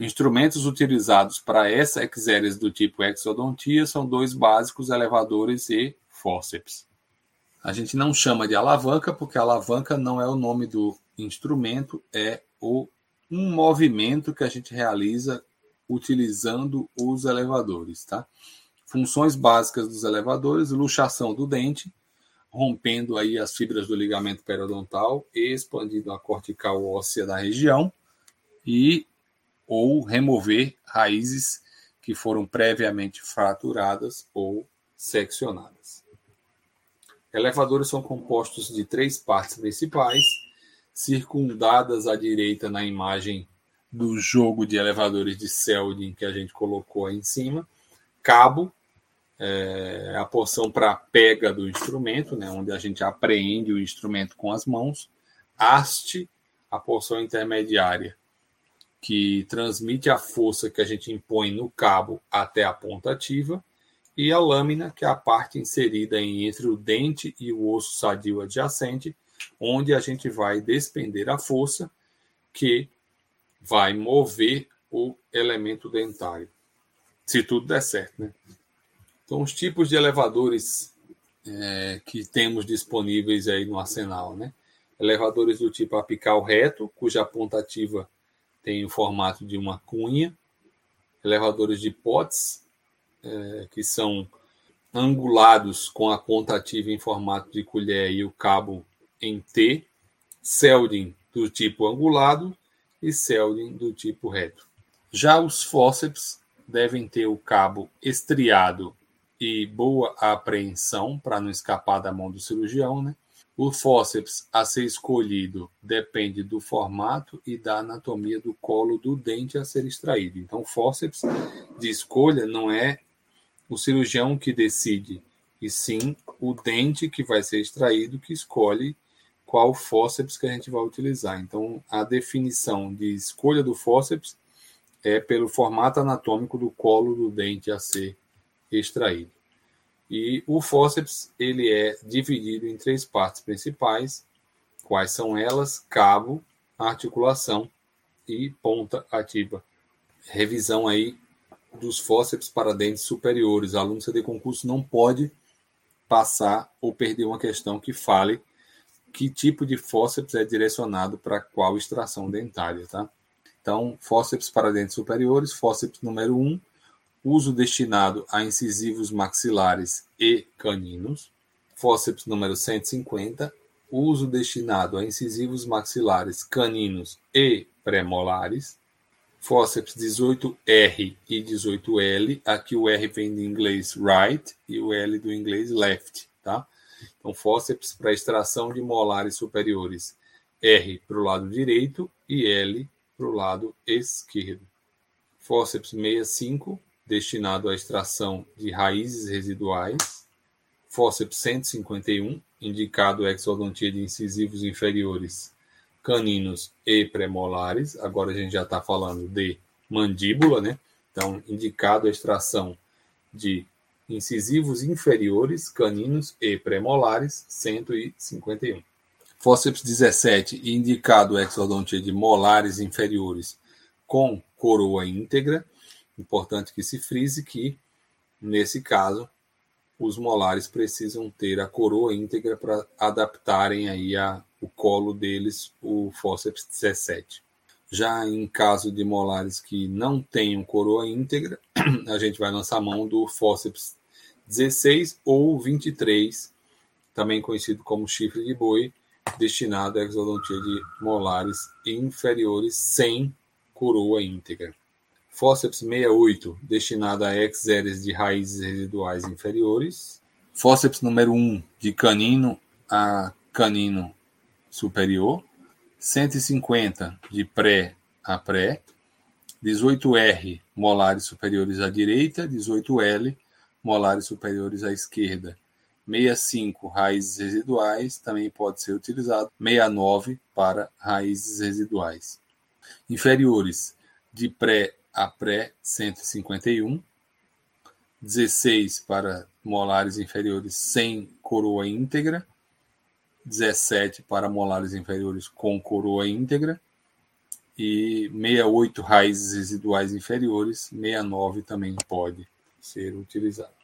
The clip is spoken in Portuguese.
Instrumentos utilizados para essa exéries do tipo exodontia são dois básicos, elevadores e fórceps. A gente não chama de alavanca porque alavanca não é o nome do instrumento, é o, um movimento que a gente realiza utilizando os elevadores, tá? Funções básicas dos elevadores: luxação do dente, rompendo aí as fibras do ligamento periodontal, expandindo a cortical óssea da região e ou remover raízes que foram previamente fraturadas ou seccionadas. Elevadores são compostos de três partes principais, circundadas à direita na imagem do jogo de elevadores de Seldin que a gente colocou aí em cima. Cabo, é, a porção para pega do instrumento, né, onde a gente apreende o instrumento com as mãos. Haste, a porção intermediária, que transmite a força que a gente impõe no cabo até a ponta ativa, e a lâmina, que é a parte inserida entre o dente e o osso sadio adjacente, onde a gente vai despender a força que vai mover o elemento dentário. Se tudo der certo, né? Então, os tipos de elevadores é, que temos disponíveis aí no arsenal, né? Elevadores do tipo apical reto, cuja ponta ativa tem o formato de uma cunha. Elevadores de potes, é, que são angulados com a ponta ativa em formato de colher e o cabo em T. Seldin do tipo angulado e Seldin do tipo reto. Já os fórceps devem ter o cabo estriado e boa apreensão para não escapar da mão do cirurgião, né? O fórceps a ser escolhido depende do formato e da anatomia do colo do dente a ser extraído. Então, o fórceps de escolha não é o cirurgião que decide, e sim o dente que vai ser extraído que escolhe qual fórceps que a gente vai utilizar. Então, a definição de escolha do fórceps é pelo formato anatômico do colo do dente a ser extraído. E o fórceps ele é dividido em três partes principais. Quais são elas? Cabo, articulação e ponta ativa. Revisão aí dos fórceps para dentes superiores. Aluno CD concurso não pode passar ou perder uma questão que fale que tipo de fórceps é direcionado para qual extração dentária, tá? Então, fórceps para dentes superiores, fórceps número 1, uso destinado a incisivos maxilares e caninos. Fórceps número 150, uso destinado a incisivos maxilares, caninos e premolares fórceps 18R e 18L. Aqui o R vem do inglês right e o L do inglês left, tá? Então, fórceps para extração de molares superiores. R para o lado direito e L para o lado esquerdo. Fórceps 65, destinado à extração de raízes residuais. Fórceps 151, indicado exodontia de incisivos inferiores caninos e premolares. Agora a gente já está falando de mandíbula, né? Então, indicado a extração de incisivos inferiores, caninos e premolares, 151. Fórceps 17, indicado exodontia de molares inferiores com coroa íntegra. Importante que se frise que, nesse caso, os molares precisam ter a coroa íntegra para adaptarem aí a, o colo deles, o fórceps 17. Já em caso de molares que não tenham coroa íntegra, a gente vai lançar mão do fórceps 16 ou 23, também conhecido como chifre de boi, destinado à exodontia de molares inferiores sem coroa íntegra. Fórceps 68, destinado a exéries de raízes residuais inferiores. Fórceps número 1, de canino a canino superior. 150, de pré a pré. 18R, molares superiores à direita. 18L, molares superiores à esquerda. 65, raízes residuais, também pode ser utilizado. 69, para raízes residuais. Inferiores, de pré a pré 151, 16 para molares inferiores sem coroa íntegra, 17 para molares inferiores com coroa íntegra e 68 raízes residuais inferiores, 69 também pode ser utilizado.